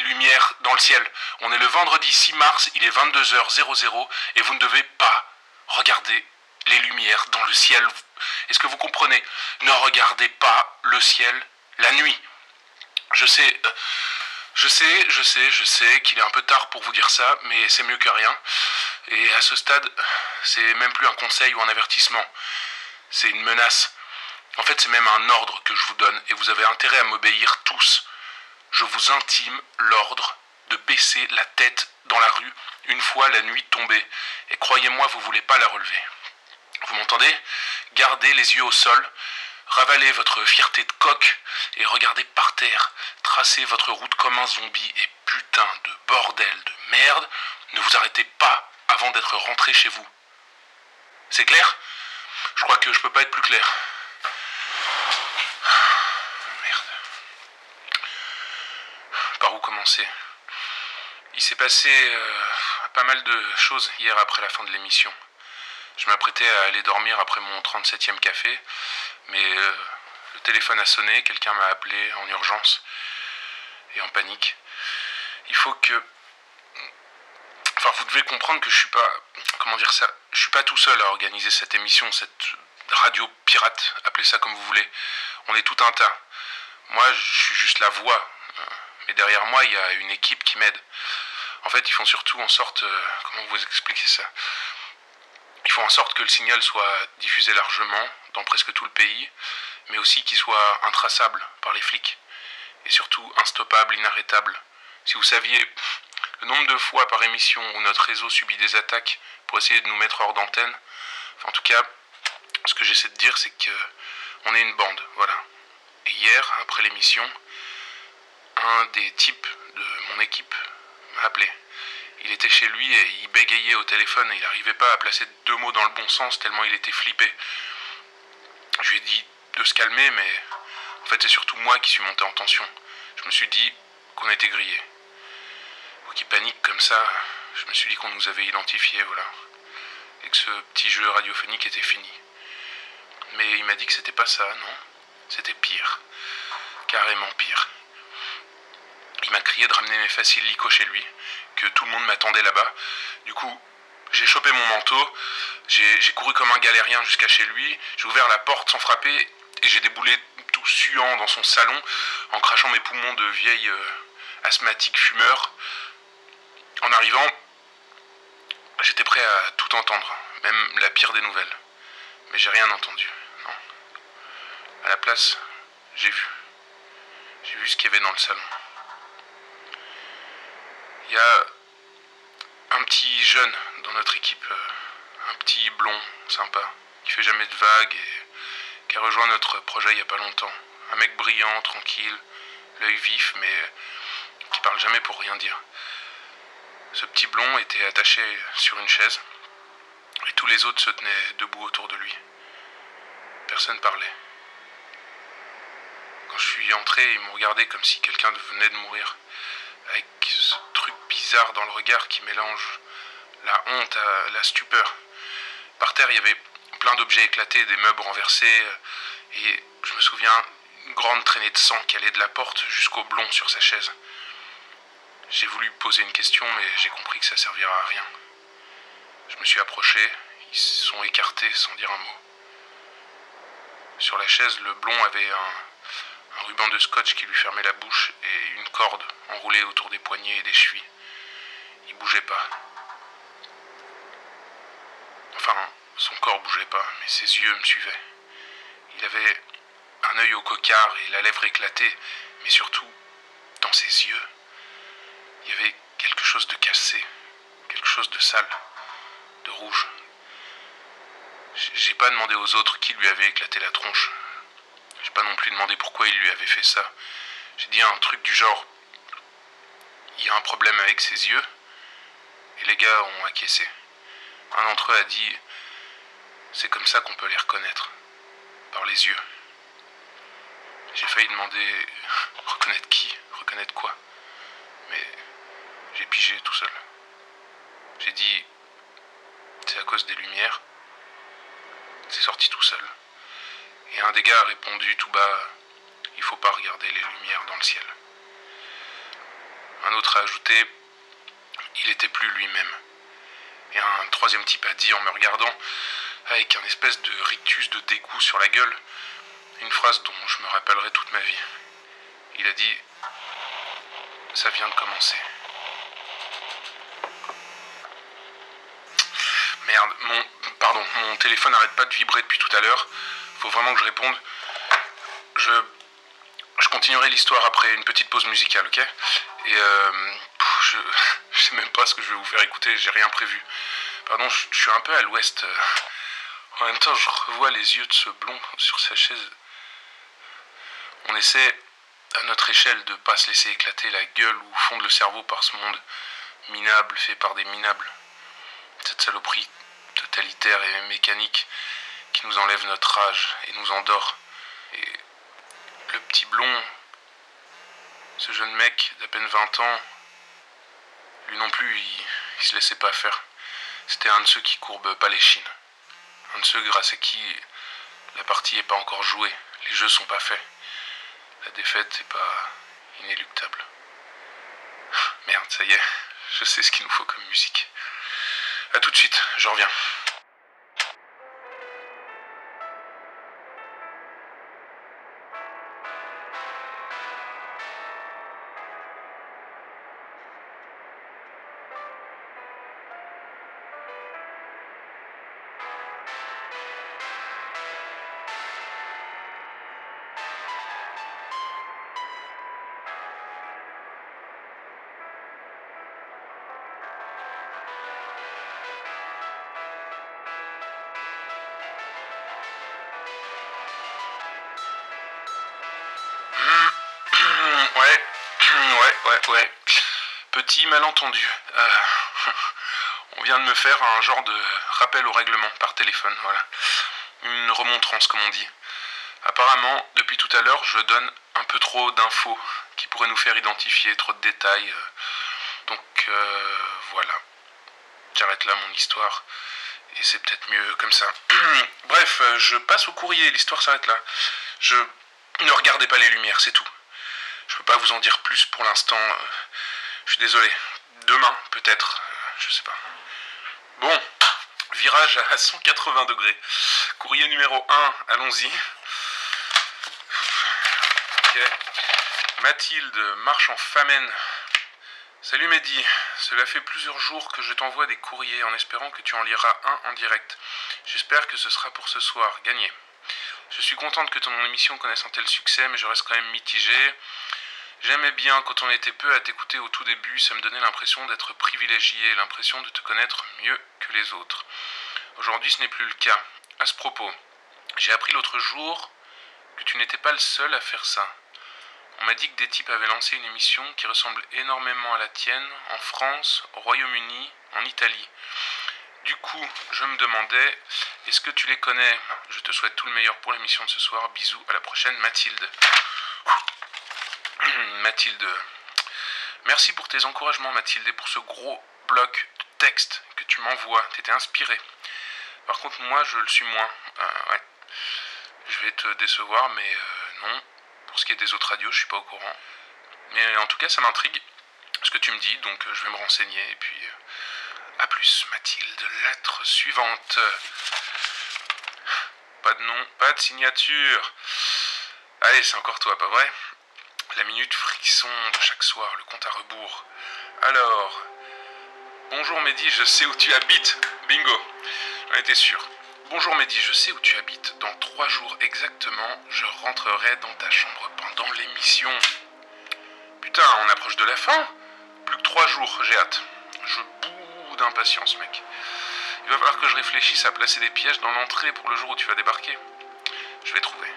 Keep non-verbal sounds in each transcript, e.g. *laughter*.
lumières dans le ciel. On est le vendredi 6 mars, il est 22h00 et vous ne devez pas regarder les lumières dans le ciel. Est-ce que vous comprenez? Ne regardez pas le ciel la nuit. Je sais, euh, je sais, je sais, je sais qu'il est un peu tard pour vous dire ça, mais c'est mieux que rien. Et à ce stade, c'est même plus un conseil ou un avertissement. C'est une menace. En fait, c'est même un ordre que je vous donne, et vous avez intérêt à m'obéir tous. Je vous intime l'ordre de baisser la tête dans la rue une fois la nuit tombée. Et croyez-moi, vous ne voulez pas la relever. Vous m'entendez? Gardez les yeux au sol, ravalez votre fierté de coq et regardez par terre. Tracez votre route comme un zombie et putain de bordel de merde, ne vous arrêtez pas avant d'être rentré chez vous. C'est clair? Je crois que je peux pas être plus clair. Merde. Commencer Il s'est passé euh, pas mal de choses hier après la fin de l'émission. Je m'apprêtais à aller dormir après mon 37e café, mais euh, le téléphone a sonné, quelqu'un m'a appelé en urgence et en panique. Il faut que Enfin, vous devez comprendre que je suis pas, comment dire ça, je suis pas tout seul à organiser cette émission, cette radio pirate, appelez ça comme vous voulez. On est tout un tas. Moi, je suis juste la voix, mais derrière moi, il y a une équipe qui m'aide. En fait, ils font surtout en sorte, euh, comment vous expliquer ça? Ils font en sorte que le signal soit diffusé largement dans presque tout le pays, mais aussi qu'il soit intraçable par les flics et surtout instoppable, inarrêtable. Si vous saviez le nombre de fois par émission où notre réseau subit des attaques pour essayer de nous mettre hors d'antenne, en tout cas, ce que j'essaie de dire, c'est que on est une bande, voilà. Et hier, après l'émission, un des types de mon équipe m'a appelé. Il était chez lui et il bégayait au téléphone et il n'arrivait pas à placer deux mots dans le bon sens tellement il était flippé. Je lui ai dit de se calmer, mais en fait c'est surtout moi qui suis monté en tension. Je me suis dit qu'on était grillé qui panique comme ça, je me suis dit qu'on nous avait identifiés, voilà. Et que ce petit jeu radiophonique était fini. Mais il m'a dit que c'était pas ça, non C'était pire. Carrément pire. M'a crié de ramener mes faciles lico chez lui, que tout le monde m'attendait là-bas. Du coup, j'ai chopé mon manteau, j'ai couru comme un galérien jusqu'à chez lui, j'ai ouvert la porte sans frapper et j'ai déboulé tout suant dans son salon en crachant mes poumons de vieille euh, asthmatique fumeur. En arrivant, j'étais prêt à tout entendre, même la pire des nouvelles. Mais j'ai rien entendu, non. À la place, j'ai vu. J'ai vu ce qu'il y avait dans le salon. Il y a un petit jeune dans notre équipe, euh, un petit blond sympa, qui fait jamais de vagues et qui a rejoint notre projet il y a pas longtemps. Un mec brillant, tranquille, l'œil vif, mais qui parle jamais pour rien dire. Ce petit blond était attaché sur une chaise et tous les autres se tenaient debout autour de lui. Personne parlait. Quand je suis entré, ils m'ont regardé comme si quelqu'un venait de mourir, avec dans le regard qui mélange la honte à la stupeur. Par terre, il y avait plein d'objets éclatés, des meubles renversés, et je me souviens une grande traînée de sang qui allait de la porte jusqu'au blond sur sa chaise. J'ai voulu poser une question, mais j'ai compris que ça servira à rien. Je me suis approché, ils se sont écartés sans dire un mot. Sur la chaise, le blond avait un, ruban de scotch qui lui fermait la bouche et une corde enroulée autour des poignets et des chevilles. Il bougeait pas. Enfin, son corps bougeait pas, mais ses yeux me suivaient. Il avait un œil au cocard et la lèvre éclatée, mais surtout, dans ses yeux, il y avait quelque chose de cassé, quelque chose de sale, de rouge. J'ai pas demandé aux autres qui lui avait éclaté la tronche. J'ai pas non plus demandé pourquoi il lui avait fait ça. J'ai dit un truc du genre il y a un problème avec ses yeux. Les gars ont acquiescé. Un d'entre eux a dit c'est comme ça qu'on peut les reconnaître. Par les yeux. J'ai failli demander *laughs* reconnaître qui? Reconnaître quoi? Mais j'ai pigé tout seul. J'ai dit, c'est à cause des lumières. C'est sorti tout seul. Et un des gars a répondu tout bas Il faut pas regarder les lumières dans le ciel. Un autre a ajouté Il était plus lui-même. Et un troisième type a dit en me regardant, avec un espèce de rictus de dégoût sur la gueule, une phrase dont je me rappellerai toute ma vie. Il a dit Ça vient de commencer. Merde, mon. Pardon, mon téléphone n'arrête pas de vibrer depuis tout à l'heure. Faut vraiment que je réponde. Je. Continuerai l'histoire après une petite pause musicale, ok? Et euh, *laughs* je, sais même pas ce que je vais vous faire écouter, j'ai rien prévu. Pardon, je, suis un peu à l'ouest. En même temps, je revois les yeux de ce blond sur sa chaise. On essaie, à notre échelle, de pas se laisser éclater la gueule ou fondre le cerveau par ce monde minable fait par des minables. Cette saloperie totalitaire et mécanique qui nous enlève notre âge et nous endort. Et le petit blond, ce jeune mec d'à peine 20 ans, lui non plus, il, se laissait pas faire. C'était un de ceux qui courbent pas les chines. Un de ceux grâce à qui la partie n'est pas encore jouée, les jeux sont pas faits. La défaite n'est pas inéluctable. Merde, ça y est, je sais ce qu'il nous faut comme musique. A tout de suite, je reviens. Ouais. Petit malentendu. Euh, *laughs* on vient de me faire un genre de rappel au règlement par téléphone, voilà. Une remontrance, comme on dit. Apparemment, depuis tout à l'heure, je donne un peu trop d'infos qui pourraient nous faire identifier, trop de détails. euh. Donc, euh, voilà. J'arrête là mon histoire. Et c'est peut-être mieux comme ça. *clears throat* Bref, je passe au courrier, l'histoire s'arrête là. Je ne regardez pas les lumières, c'est tout. Je peux pas vous en dire plus pour l'instant. euh, Je suis désolé. Demain, peut-être. euh, Je sais pas. Bon, virage à 180 degrés. Courrier numéro 1, allons-y. Ok. Mathilde, marche en famine. Salut Mehdi, cela fait plusieurs jours que je t'envoie des courriers en espérant que tu en liras un en direct. J'espère que ce sera pour ce soir, gagné. Je suis contente que ton émission connaisse un tel succès, mais je reste quand même mitigée. J'aimais bien quand on était peu à t'écouter au tout début, ça me donnait l'impression d'être privilégié, l'impression de te connaître mieux que les autres. Aujourd'hui, ce n'est plus le cas. À ce propos, j'ai appris l'autre jour que tu n'étais pas le seul à faire ça. On m'a dit que des types avaient lancé une émission qui ressemble énormément à la tienne en France, au Royaume-Uni, en Italie. Coup, je me demandais, est-ce que tu les connais? Je te souhaite tout le meilleur pour l'émission de ce soir. Bisous, à la prochaine, Mathilde. *clears throat* Mathilde. Merci pour tes encouragements, Mathilde, et pour ce gros bloc de texte que tu m'envoies. T'étais inspiré. Par contre, moi, je le suis moins. Euh, ouais. Je vais te décevoir, mais euh, non. Pour ce qui est des autres radios, je suis pas au courant. Mais en tout cas, ça m'intrigue ce que tu me dis, donc euh, je vais me renseigner. Et puis, plus, Mathilde. Lettre suivante. Pas de nom, pas de signature. Allez, c'est encore toi, pas vrai? La minute frisson de chaque soir, le compte à rebours. Alors, bonjour Mehdi, je sais où tu habites. Bingo, j'en étais sûr. Bonjour Mehdi, je sais où tu habites. Dans trois jours exactement, je rentrerai dans ta chambre pendant l'émission. Putain, on approche de la fin Plus que trois jours, j'ai hâte. Je boue d'impatience, mec. Il va falloir que je réfléchisse à placer des pièges dans l'entrée pour le jour où tu vas débarquer. Je vais trouver.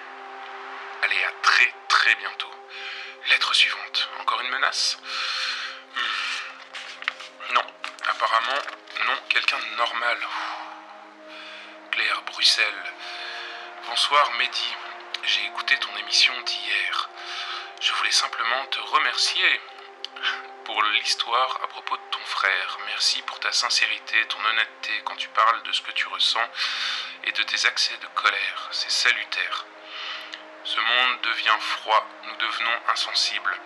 Allez, à très très bientôt. Lettre suivante. Encore une menace? Hmm. Non, apparemment, non, quelqu'un de normal. Claire, Bruxelles. Bonsoir Mehdi. J'ai écouté ton émission d'hier. Je voulais simplement te remercier pour l'histoire à propos de ton frère. Merci pour ta sincérité, ton honnêteté quand tu parles de ce que tu ressens et de tes accès de colère. C'est salutaire. Ce monde devient froid, nous devenons insensibles.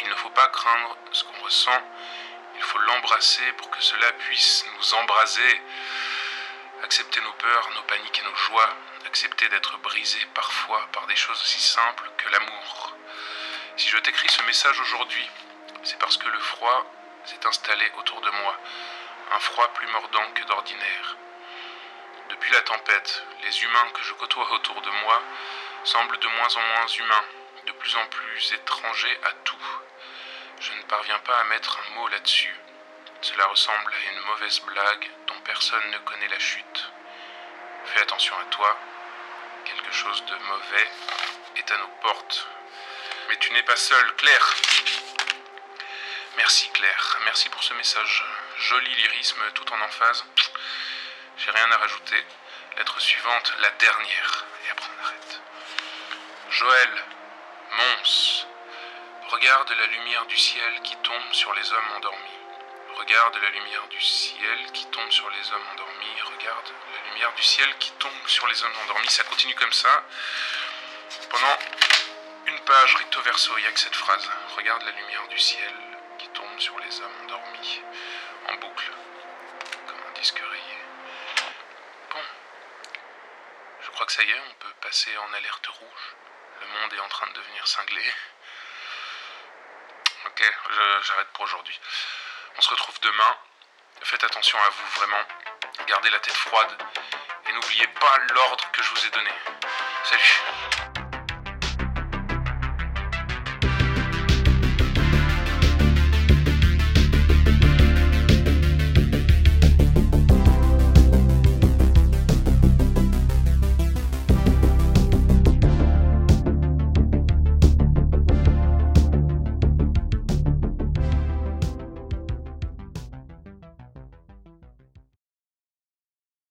Il ne faut pas craindre ce qu'on ressent, il faut l'embrasser pour que cela puisse nous embraser. Accepter nos peurs, nos paniques et nos joies, accepter d'être brisé parfois par des choses aussi simples que l'amour. Si je t'écris ce message aujourd'hui, c'est parce que le froid s'est installé autour de moi, un froid plus mordant que d'ordinaire. Depuis la tempête, les humains que je côtoie autour de moi semblent de moins en moins humains, de plus en plus étrangers à tout. Je ne parviens pas à mettre un mot là-dessus. Cela ressemble à une mauvaise blague dont personne ne connaît la chute. Fais attention à toi. Quelque chose de mauvais est à nos portes. Mais tu n'es pas seul, Claire. Merci Claire, merci pour ce message. Joli lyrisme tout en emphase. J'ai rien à rajouter. Lettre suivante, la dernière. Et après on arrête. Joël, Mons, regarde la lumière du ciel qui tombe sur les hommes endormis. Regarde la lumière du ciel qui tombe sur les hommes endormis. Regarde la lumière du ciel qui tombe sur les hommes endormis. Ça continue comme ça. Pendant une page recto verso, il n'y a que cette phrase. Regarde la lumière du ciel tombe sur les hommes endormis. En boucle. Comme un disque rayé. Bon. Je crois que ça y est, on peut passer en alerte rouge. Le monde est en train de devenir cinglé. Ok, j'arrête pour aujourd'hui. On se retrouve demain. Faites attention à vous, vraiment. Gardez la tête froide. Et n'oubliez pas l'ordre que je vous ai donné. Salut